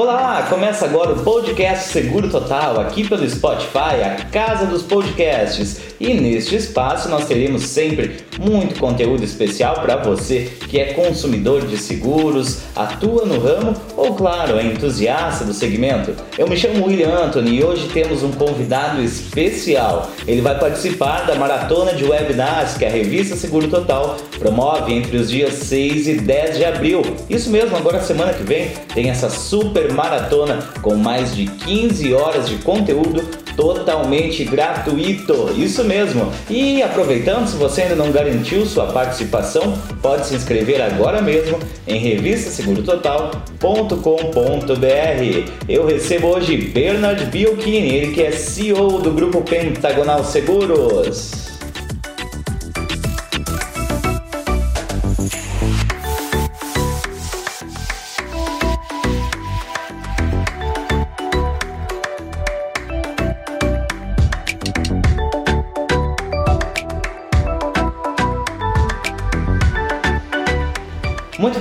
Olá, começa agora o podcast Seguro Total, aqui pelo Spotify, a casa dos podcasts. E neste espaço nós teremos sempre muito conteúdo especial para você que é consumidor de seguros, atua no ramo ou, claro, é entusiasta do segmento. Eu me chamo William Anthony e hoje temos um convidado especial. Ele vai participar da maratona de webinars que a revista Seguro Total promove entre os dias 6 e 10 de abril. Isso mesmo, agora semana que vem tem essa super maratona com mais de 15 horas de conteúdo totalmente gratuito. Isso mesmo. E aproveitando, se você ainda não garantiu sua participação, pode se inscrever agora mesmo em revistasegurototal.com.br. Eu recebo hoje Bernard Biocchini, ele que é CEO do grupo Pentagonal Seguros.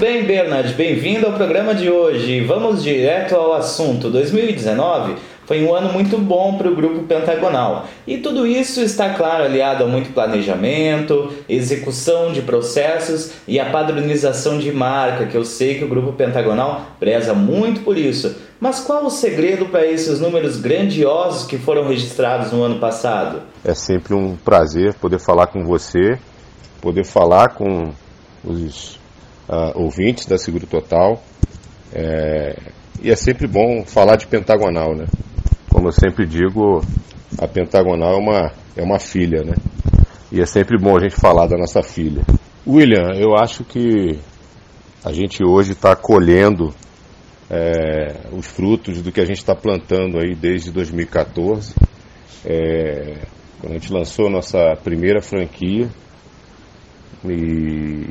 Bem, Bernard, bem-vindo ao programa de hoje. Vamos direto ao assunto. 2019 foi um ano muito bom para o grupo Pentagonal. E tudo isso está, claro, aliado a muito planejamento, execução de processos e a padronização de marca, que eu sei que o grupo Pentagonal preza muito por isso. Mas qual o segredo para esses números grandiosos que foram registrados no ano passado? É sempre um prazer poder falar com você, poder falar com os uh, ouvintes da Seguro Total. É, e é sempre bom falar de Pentagonal, né? Como eu sempre digo, a Pentagonal é uma, é uma filha, né? E é sempre bom a gente falar da nossa filha. William, eu acho que a gente hoje está colhendo é, os frutos do que a gente está plantando aí desde 2014. É, quando a gente lançou nossa primeira franquia e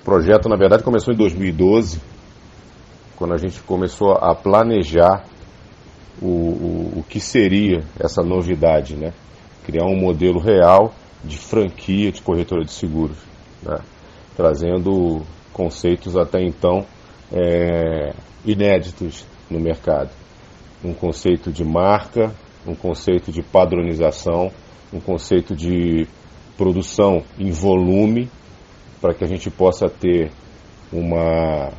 o projeto, na verdade, começou em 2012, quando a gente começou a planejar o, o, o que seria essa novidade, né? Criar um modelo real de franquia de corretora de seguros, né? trazendo conceitos até então é, inéditos no mercado. Um conceito de marca, um conceito de padronização, um conceito de produção em volume para que a gente possa ter uma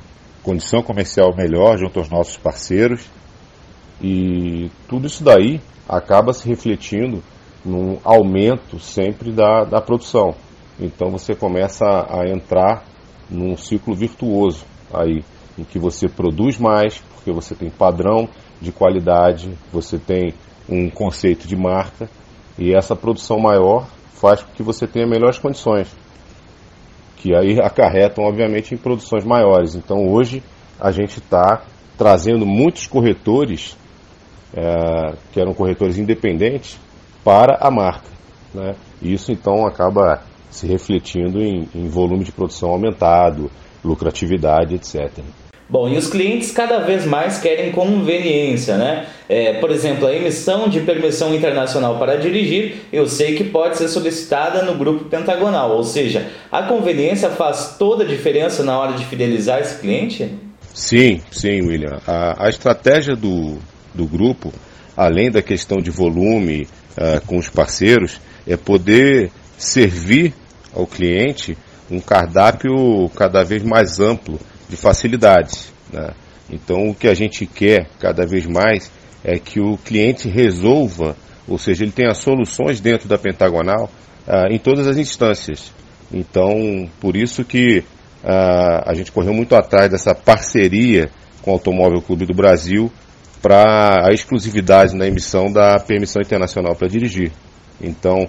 condição comercial melhor junto aos nossos parceiros. E tudo isso daí acaba se refletindo num aumento sempre da, da produção. Então você começa a, a entrar num ciclo virtuoso aí, em que você produz mais, porque você tem padrão de qualidade, você tem um conceito de marca, e essa produção maior faz com que você tenha melhores condições que aí acarretam, obviamente, em produções maiores. Então, hoje, a gente está trazendo muitos corretores, é, que eram corretores independentes, para a marca. Né? Isso, então, acaba se refletindo em, em volume de produção aumentado, lucratividade, etc. Bom, e os clientes cada vez mais querem conveniência, né? É, por exemplo, a emissão de permissão internacional para dirigir, eu sei que pode ser solicitada no grupo pentagonal, ou seja, a conveniência faz toda a diferença na hora de fidelizar esse cliente? Sim, sim, William. A, a estratégia do, do grupo, além da questão de volume uh, com os parceiros, é poder servir ao cliente um cardápio cada vez mais amplo de facilidades. Né? Então, o que a gente quer cada vez mais é que o cliente resolva, ou seja, ele tenha soluções dentro da Pentagonal ah, em todas as instâncias. Então, por isso que ah, a gente correu muito atrás dessa parceria com o Automóvel Clube do Brasil para a exclusividade na emissão da permissão internacional para dirigir. Então,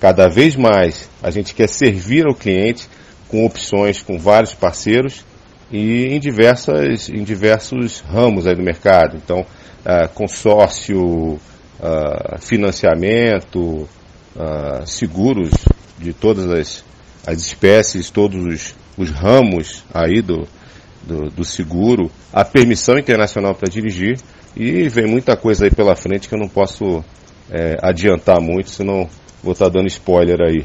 cada vez mais a gente quer servir ao cliente com opções com vários parceiros e em, diversas, em diversos ramos aí do mercado. Então, uh, consórcio, uh, financiamento, uh, seguros de todas as, as espécies, todos os, os ramos aí do, do, do, seguro, a permissão internacional para dirigir e vem muita coisa aí pela frente que eu não posso é, adiantar muito, senão vou estar tá dando spoiler aí.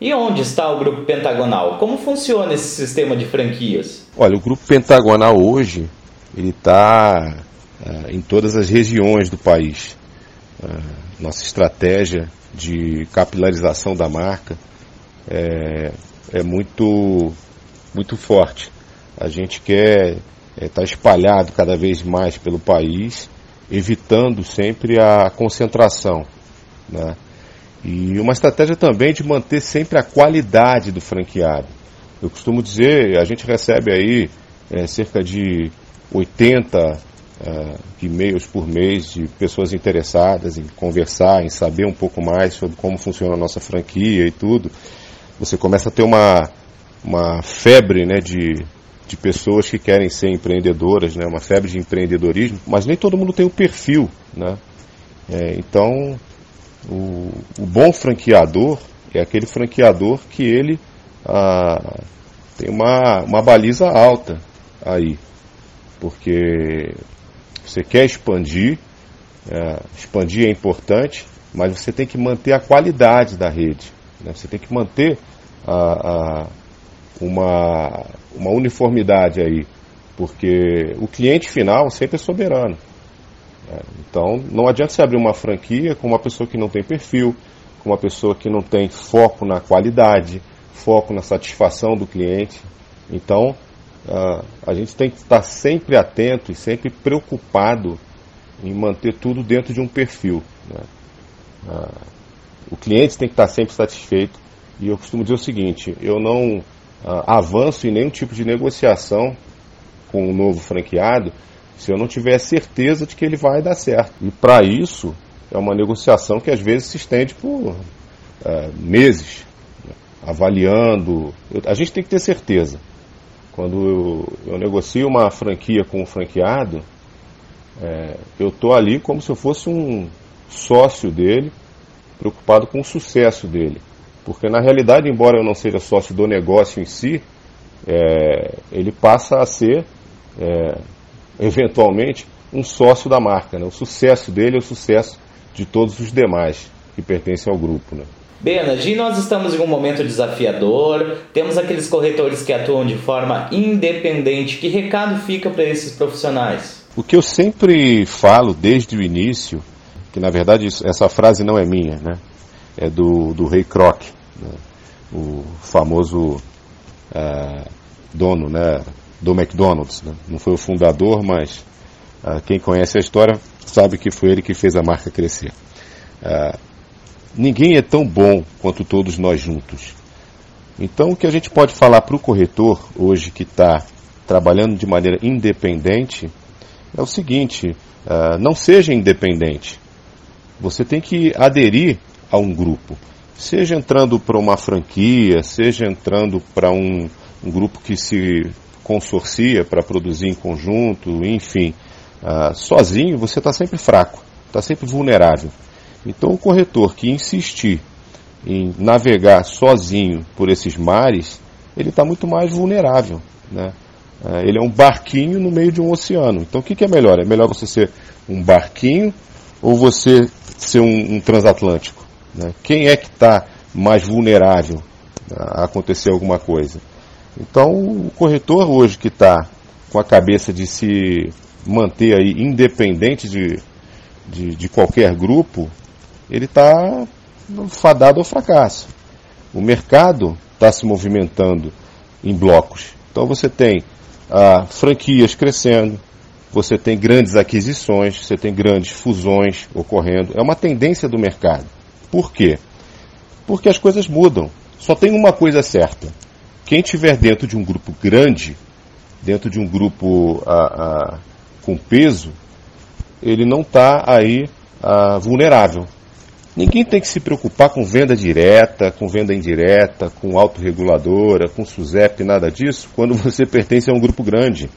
E onde está o Grupo Pentagonal? Como funciona esse sistema de franquias? Olha, o Grupo Pentagonal hoje ele está uh, em todas as regiões do país. Uh, nossa estratégia de capilarização da marca é, é muito, muito forte. A gente quer estar é, tá espalhado cada vez mais pelo país, evitando sempre a concentração. Né? E uma estratégia também de manter sempre a qualidade do franqueado. Eu costumo dizer, a gente recebe aí é, cerca de 80 uh, e-mails por mês de pessoas interessadas em conversar, em saber um pouco mais sobre como funciona a nossa franquia e tudo. Você começa a ter uma, uma febre né, de, de pessoas que querem ser empreendedoras, né, uma febre de empreendedorismo, mas nem todo mundo tem o perfil. Né? É, então, o, o, bom franqueador é aquele franqueador que ele ah, tem uma, uma baliza alta aí, porque você quer expandir, é, expandir é importante, mas você tem que manter a qualidade da rede. Né? Você tem que manter a, a, uma, uma uniformidade aí, porque o cliente final sempre é soberano. Né? Então, não adianta você abrir uma franquia com uma pessoa que não tem perfil, com uma pessoa que não tem foco na qualidade, foco na satisfação do cliente. Então, a gente tem que estar sempre atento e sempre preocupado em manter tudo dentro de um perfil. Né? O cliente tem que estar sempre satisfeito e eu costumo dizer o seguinte: eu não avanço em nenhum tipo de negociação com um novo franqueado se eu não tiver certeza de que ele vai dar certo. E para isso é uma negociação que às vezes se estende por meses, né? avaliando. Eu, a gente tem que ter certeza. Quando eu, eu negocio uma franquia com um franqueado, é, eu estou ali como se eu fosse um sócio dele, preocupado com o sucesso dele. Porque na realidade, embora eu não seja sócio do negócio em si, é, ele passa a ser, é, eventualmente, um sócio da marca. Né? O sucesso dele é o sucesso de todos os demais que pertencem ao grupo. Né? Benad, nós estamos em um momento desafiador, temos aqueles corretores que atuam de forma independente. Que recado fica para esses profissionais? O que eu sempre falo desde o início, que na verdade essa frase não é minha, né? é do, do Rei Kroc, né? o famoso uh, dono né? Do McDonald's. Né? Não foi o fundador, mas uh, quem conhece a história sabe que foi ele que fez a marca crescer. Uh, ninguém é tão bom quanto todos nós juntos. Então, o que a gente pode falar para o corretor hoje que está trabalhando de maneira independente é o seguinte: uh, não seja independente. Você tem que aderir a um grupo, seja entrando para uma franquia, seja entrando para um, um, grupo que se consorcia para produzir em conjunto, enfim. Uh, sozinho você está sempre fraco, está sempre vulnerável. Então, o corretor que insistir em navegar sozinho por esses mares, ele está muito mais vulnerável. Né? É, ele é um barquinho no meio de um oceano. Então, o que, que é melhor? É melhor você ser um barquinho ou você ser um, um transatlântico? Né? Quem é que está mais vulnerável a acontecer alguma coisa? Então, o corretor hoje que está com a cabeça de se manter aí independente de, de, de qualquer grupo, ele está fadado ao fracasso. O mercado está se movimentando em blocos. Então você tem ah, franquias crescendo, você tem grandes aquisições, você tem grandes fusões ocorrendo. É uma tendência do mercado. Por quê? Porque as coisas mudam. Só tem uma coisa certa. Quem estiver dentro de um grupo grande, dentro de um grupo ah, ah, com peso, ele não está aí ah, vulnerável. Ninguém tem que se preocupar com venda direta, com venda indireta, com autorreguladora, com SUSEP, nada disso, quando você pertence a um grupo grande.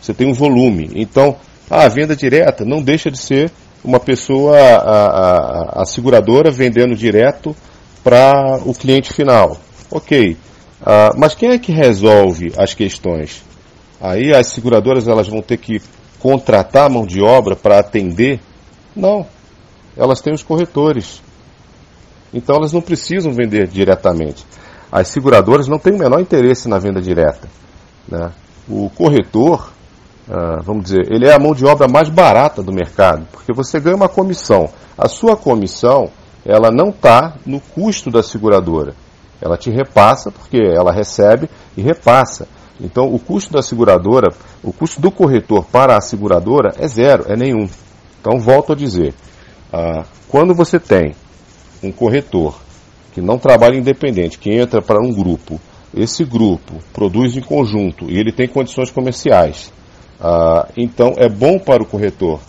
Você tem um volume. Então, a venda direta não deixa de ser uma pessoa, a, a, a seguradora, vendendo direto para o cliente final. Ok. Uh, mas quem é que resolve as questões? Aí as seguradoras elas vão ter que contratar mão de obra para atender? Não elas têm os corretores. Então elas não precisam vender diretamente. As seguradoras não têm o menor interesse na venda direta. Né? O corretor uh, vamos dizer, ele é a mão de obra mais barata do mercado, porque você ganha uma comissão. A sua comissão, ela não está no custo da seguradora. Ela te repassa, porque ela recebe e repassa. Então, o custo da seguradora, o custo do corretor para a seguradora é zero, é nenhum. Então, volto a dizer, uh, quando você tem um corretor que não trabalha independente, que entra para um grupo, esse grupo produz em conjunto e ele tem condições comerciais, ah, então é bom para o corretor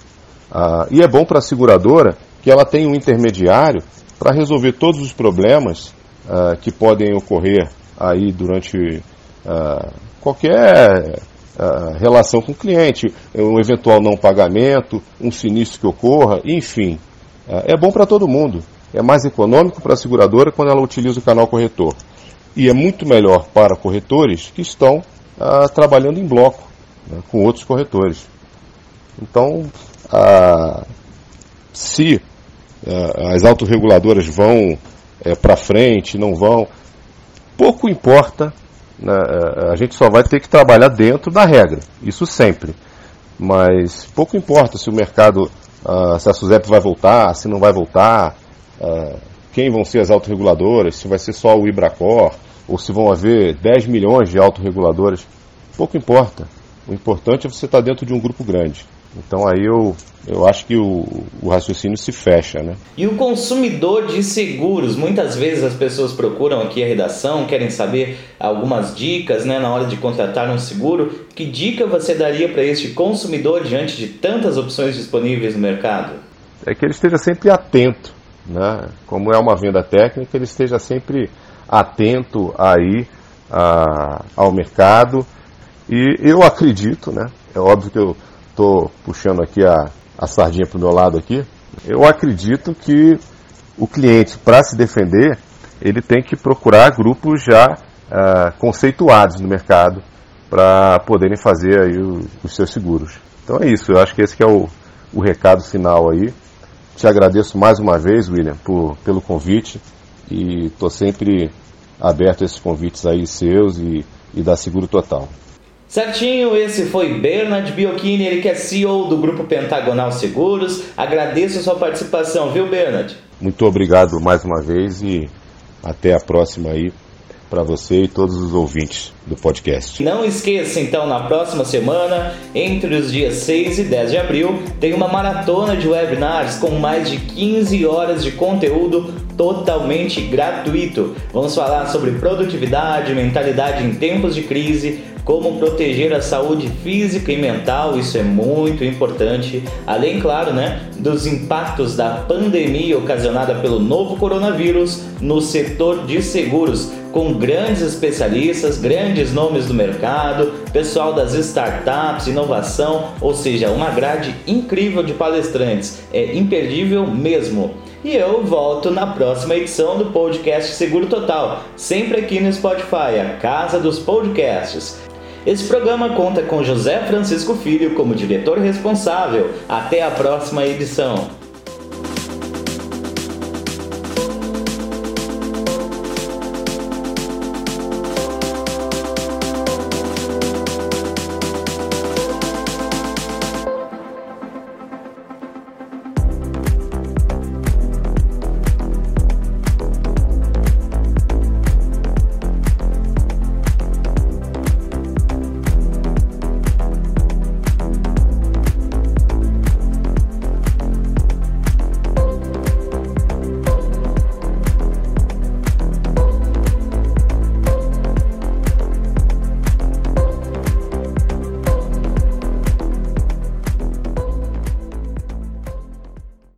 ah, e é bom para a seguradora que ela tenha um intermediário para resolver todos os problemas ah, que podem ocorrer aí durante ah, qualquer ah, relação com o cliente, um eventual não pagamento, um sinistro que ocorra, enfim. É bom para todo mundo. É mais econômico para a seguradora quando ela utiliza o canal corretor. E é muito melhor para corretores que estão trabalhando em bloco né, com outros corretores. Então, se as autorreguladoras vão é, para frente, não vão, pouco importa, né, a gente só vai ter que trabalhar dentro da regra, isso sempre. Mas pouco importa se o mercado, se a SUSEP vai voltar, se não vai voltar, quem vão ser as autorreguladoras, se vai ser só o Ibracor, ou se vão haver 10 milhões de autorreguladoras, pouco importa. O importante é você estar dentro de um grupo grande. Então aí eu, eu acho que o, o, raciocínio se fecha, né? E o consumidor de seguros, muitas vezes as pessoas procuram aqui a redação, querem saber algumas dicas, né, na hora de contratar um seguro. Que dica você daria para este consumidor diante de tantas opções disponíveis no mercado? É que ele esteja sempre atento, né? Como é uma venda técnica, ele esteja sempre atento aí a, ao mercado e eu acredito, né? É óbvio que eu estou puxando aqui a, a sardinha para o meu lado aqui. Eu acredito que o cliente, para se defender, ele tem que procurar grupos já uh, conceituados no mercado para poderem fazer aí os, os, seus seguros. Então é isso, eu acho que esse que é o, o recado final aí. Te agradeço mais uma vez, William, por, pelo convite e estou sempre aberto a esses convites aí seus e, e da Seguro Total. Certinho, esse foi Bernard Biocchini, ele que é CEO do Grupo Pentagonal Seguros. Agradeço a sua participação, viu, Bernard? Muito obrigado mais uma vez e até a próxima aí para você e todos os ouvintes do podcast. Não esqueça, então, na próxima semana, entre os dias 6 e 10 de abril, tem uma maratona de webinars com mais de 15 horas de conteúdo totalmente gratuito. Vamos falar sobre produtividade, mentalidade em tempos de crise, como proteger a saúde física e mental, isso é muito importante. Além, claro, né, dos impactos da pandemia ocasionada pelo novo coronavírus no setor de seguros, com grandes especialistas, grandes nomes do mercado, pessoal das startups, inovação, ou seja, uma grade incrível de palestrantes. É imperdível mesmo. E eu volto na próxima edição do podcast Seguro Total, sempre aqui no Spotify, a casa dos podcasts. Esse programa conta com José Francisco Filho como diretor responsável. Até a próxima edição.